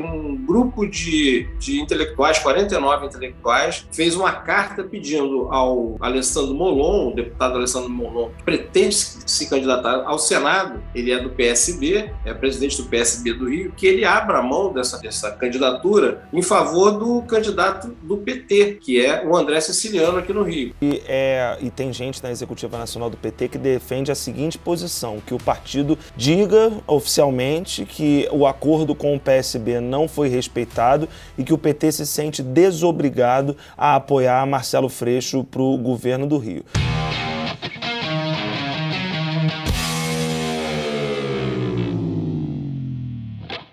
um grupo de, de intelectuais, 49 intelectuais, fez uma carta pedindo ao Alessandro Molon, o deputado Alessandro Molon, que pretende se candidatar ao Senado, ele é do PSB, é presidente do PSB do Rio, que ele abra mão dessa, dessa candidatura em favor do candidato do PT, que é o André Siciliano aqui no Rio. E, é, e tem gente na Executiva Nacional do PT que defende a seguinte posição, que o partido diga oficialmente que o acordo com o PSB não foi respeitado e que o PT se sente desobrigado a apoiar Marcelo Freixo para o governo do Rio.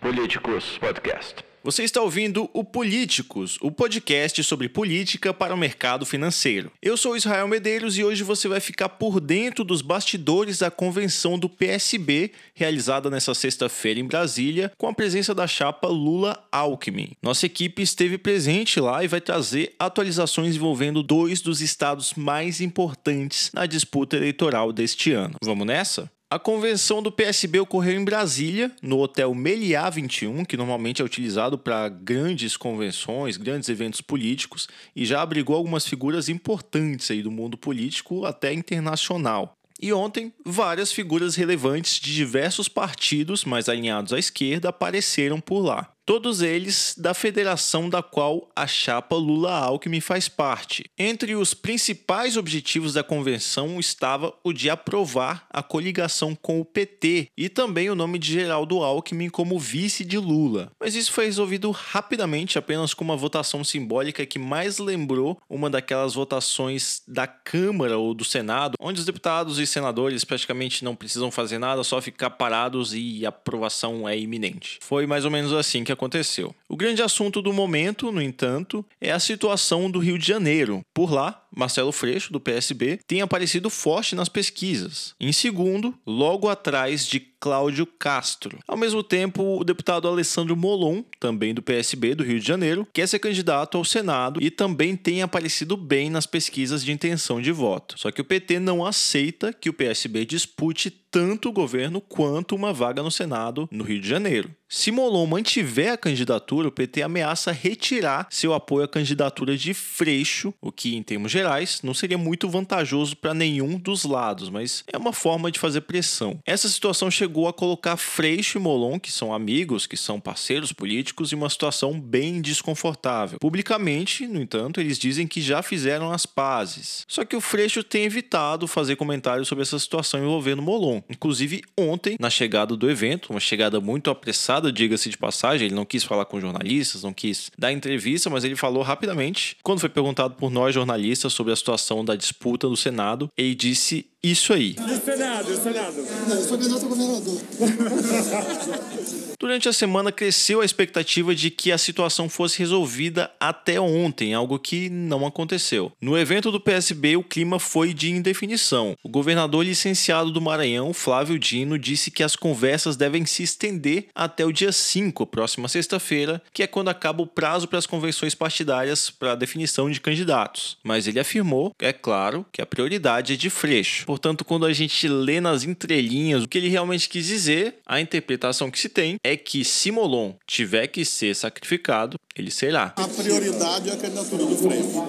Políticos Podcast. Você está ouvindo o Políticos, o podcast sobre política para o mercado financeiro. Eu sou Israel Medeiros e hoje você vai ficar por dentro dos bastidores da convenção do PSB, realizada nesta sexta-feira em Brasília, com a presença da chapa Lula-Alckmin. Nossa equipe esteve presente lá e vai trazer atualizações envolvendo dois dos estados mais importantes na disputa eleitoral deste ano. Vamos nessa? A convenção do PSB ocorreu em Brasília, no Hotel Meliá 21, que normalmente é utilizado para grandes convenções, grandes eventos políticos, e já abrigou algumas figuras importantes aí do mundo político, até internacional. E ontem, várias figuras relevantes de diversos partidos mais alinhados à esquerda apareceram por lá todos eles da federação da qual a chapa Lula-Alckmin faz parte. Entre os principais objetivos da convenção estava o de aprovar a coligação com o PT e também o nome de Geraldo Alckmin como vice de Lula. Mas isso foi resolvido rapidamente, apenas com uma votação simbólica que mais lembrou uma daquelas votações da Câmara ou do Senado, onde os deputados e senadores praticamente não precisam fazer nada, só ficar parados e a aprovação é iminente. Foi mais ou menos assim que que aconteceu. O grande assunto do momento, no entanto, é a situação do Rio de Janeiro. Por lá, Marcelo Freixo, do PSB, tem aparecido forte nas pesquisas. Em segundo, logo atrás de Cláudio Castro. Ao mesmo tempo, o deputado Alessandro Molon, também do PSB do Rio de Janeiro, quer ser candidato ao Senado e também tem aparecido bem nas pesquisas de intenção de voto. Só que o PT não aceita que o PSB dispute tanto o governo quanto uma vaga no Senado no Rio de Janeiro. Se Molon mantiver a candidatura, o PT ameaça retirar seu apoio à candidatura de Freixo, o que, em termos gerais, não seria muito vantajoso para nenhum dos lados, mas é uma forma de fazer pressão. Essa situação chegou a colocar Freixo e Molon, que são amigos, que são parceiros políticos, em uma situação bem desconfortável. Publicamente, no entanto, eles dizem que já fizeram as pazes. Só que o Freixo tem evitado fazer comentários sobre essa situação envolvendo Molon. Inclusive, ontem, na chegada do evento, uma chegada muito apressada, diga-se de passagem, ele não quis falar com jornalistas, não quis dar entrevista, mas ele falou rapidamente. Quando foi perguntado por nós jornalistas sobre a situação da disputa do Senado, ele disse isso aí. E o Senado, e o Senado? Não, eu sou candidato a governador. Durante a semana cresceu a expectativa de que a situação fosse resolvida até ontem, algo que não aconteceu. No evento do PSB, o clima foi de indefinição. O governador licenciado do Maranhão, Flávio Dino, disse que as conversas devem se estender até o dia 5, próxima sexta-feira, que é quando acaba o prazo para as convenções partidárias para a definição de candidatos. Mas ele afirmou, é claro, que a prioridade é de Freixo. Portanto, quando a gente lê nas entrelinhas o que ele realmente quis dizer, a interpretação que se tem é que se Molon tiver que ser sacrificado, ele será. A prioridade é a candidatura do Freixo.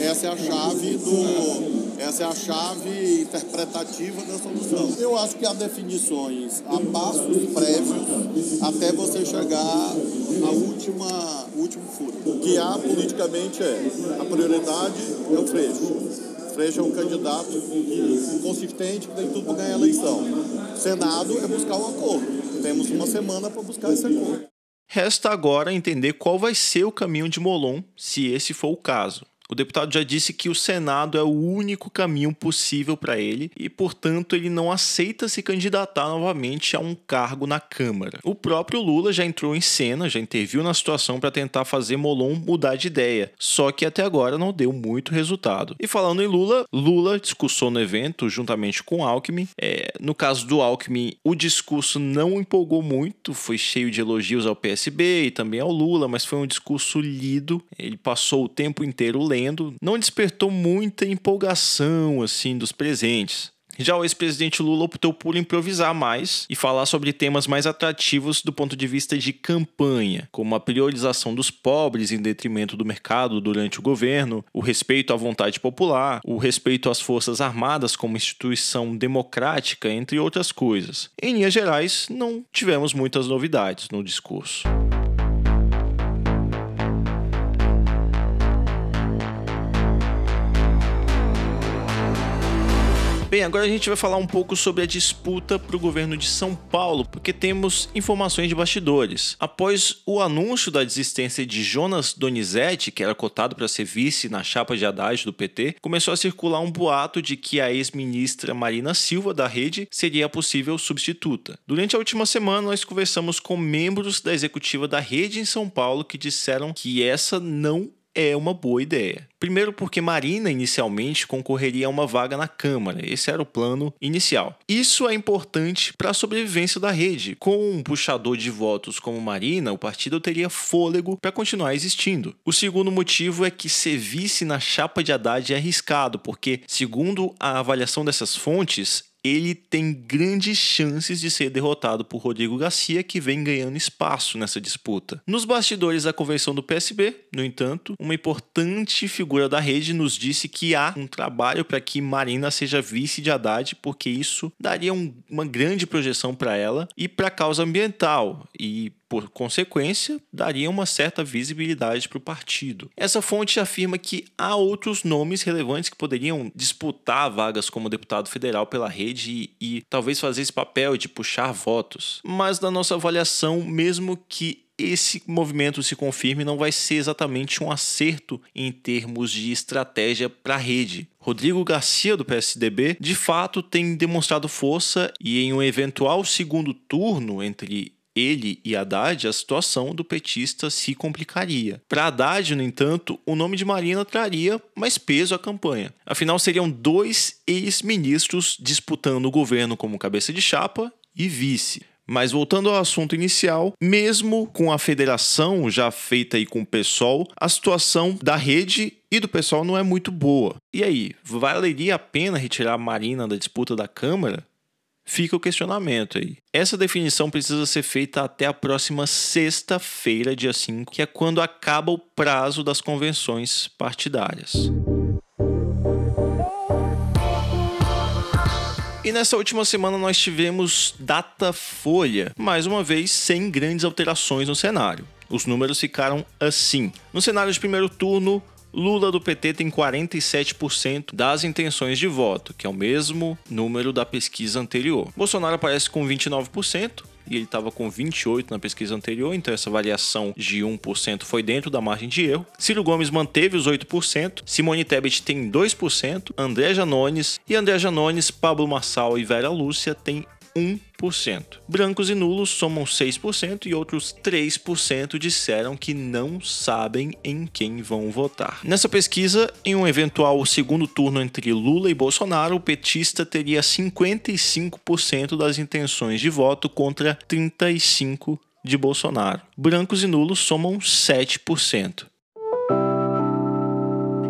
Essa é a chave do essa é a chave interpretativa da solução. Eu acho que há definições, há passos prévios até você chegar à última, último furo. O que há politicamente é a prioridade é o Freixo. Freixo é um candidato consistente que tem tudo para ganhar a eleição. Senado é buscar um acordo. Temos uma semana para buscar esse acordo. Resta agora entender qual vai ser o caminho de Molon, se esse for o caso. O deputado já disse que o Senado é o único caminho possível para ele e, portanto, ele não aceita se candidatar novamente a um cargo na Câmara. O próprio Lula já entrou em cena, já interviu na situação para tentar fazer Molon mudar de ideia, só que até agora não deu muito resultado. E falando em Lula, Lula discursou no evento juntamente com Alckmin. É, no caso do Alckmin, o discurso não empolgou muito, foi cheio de elogios ao PSB e também ao Lula, mas foi um discurso lido. Ele passou o tempo inteiro lendo não despertou muita empolgação assim dos presentes. Já o ex-presidente Lula optou por improvisar mais e falar sobre temas mais atrativos do ponto de vista de campanha, como a priorização dos pobres em detrimento do mercado durante o governo, o respeito à vontade popular, o respeito às Forças Armadas como instituição democrática, entre outras coisas. Em linhas gerais, não tivemos muitas novidades no discurso. Bem, agora a gente vai falar um pouco sobre a disputa para o governo de São Paulo, porque temos informações de bastidores. Após o anúncio da desistência de Jonas Donizete, que era cotado para ser vice na chapa de Haddad do PT, começou a circular um boato de que a ex-ministra Marina Silva da rede seria a possível substituta. Durante a última semana, nós conversamos com membros da executiva da rede em São Paulo que disseram que essa não é uma boa ideia. Primeiro, porque Marina inicialmente concorreria a uma vaga na Câmara, esse era o plano inicial. Isso é importante para a sobrevivência da rede. Com um puxador de votos como Marina, o partido teria fôlego para continuar existindo. O segundo motivo é que ser vice na chapa de Haddad é arriscado, porque, segundo a avaliação dessas fontes, ele tem grandes chances de ser derrotado por Rodrigo Garcia, que vem ganhando espaço nessa disputa. Nos bastidores da convenção do PSB, no entanto, uma importante figura da rede nos disse que há um trabalho para que Marina seja vice de Haddad, porque isso daria um, uma grande projeção para ela e para a causa ambiental. E por consequência, daria uma certa visibilidade para o partido. Essa fonte afirma que há outros nomes relevantes que poderiam disputar vagas como deputado federal pela rede e, e talvez fazer esse papel de puxar votos. Mas, na nossa avaliação, mesmo que esse movimento se confirme, não vai ser exatamente um acerto em termos de estratégia para a rede. Rodrigo Garcia, do PSDB, de fato tem demonstrado força e, em um eventual segundo turno entre ele e Haddad, a situação do petista se complicaria. Para Haddad, no entanto, o nome de Marina traria mais peso à campanha. Afinal, seriam dois ex-ministros disputando o governo como cabeça de chapa e vice. Mas voltando ao assunto inicial, mesmo com a federação já feita aí com o PSOL, a situação da rede e do pessoal não é muito boa. E aí, valeria a pena retirar a Marina da disputa da Câmara? Fica o questionamento aí. Essa definição precisa ser feita até a próxima sexta-feira, dia 5, que é quando acaba o prazo das convenções partidárias. E nessa última semana nós tivemos data folha, mais uma vez sem grandes alterações no cenário. Os números ficaram assim. No cenário de primeiro turno, Lula do PT tem 47% das intenções de voto, que é o mesmo número da pesquisa anterior. Bolsonaro aparece com 29%, e ele estava com 28 na pesquisa anterior, então essa variação de 1% foi dentro da margem de erro. Ciro Gomes manteve os 8%, Simone Tebet tem 2%, André Janones e André Janones, Pablo Marçal e Vera Lúcia têm 1%. Brancos e nulos somam 6% e outros 3% disseram que não sabem em quem vão votar. Nessa pesquisa, em um eventual segundo turno entre Lula e Bolsonaro, o petista teria 55% das intenções de voto contra 35% de Bolsonaro. Brancos e nulos somam 7%.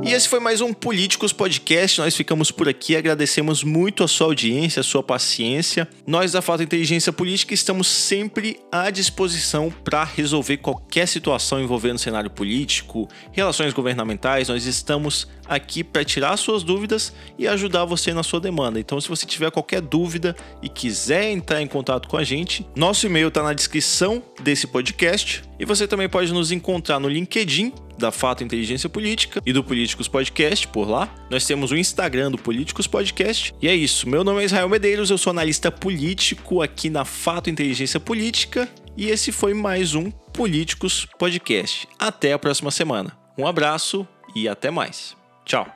E esse foi mais um Políticos Podcast. Nós ficamos por aqui. Agradecemos muito a sua audiência, a sua paciência. Nós da Fato Inteligência Política estamos sempre à disposição para resolver qualquer situação envolvendo cenário político, relações governamentais. Nós estamos aqui para tirar suas dúvidas e ajudar você na sua demanda. Então, se você tiver qualquer dúvida e quiser entrar em contato com a gente, nosso e-mail está na descrição desse podcast e você também pode nos encontrar no LinkedIn da Fato Inteligência Política e do Políticos Podcast por lá. Nós temos o Instagram do Políticos Podcast. E é isso. Meu nome é Israel Medeiros, eu sou analista político aqui na Fato Inteligência Política. E esse foi mais um Políticos Podcast. Até a próxima semana. Um abraço e até mais. Tchau.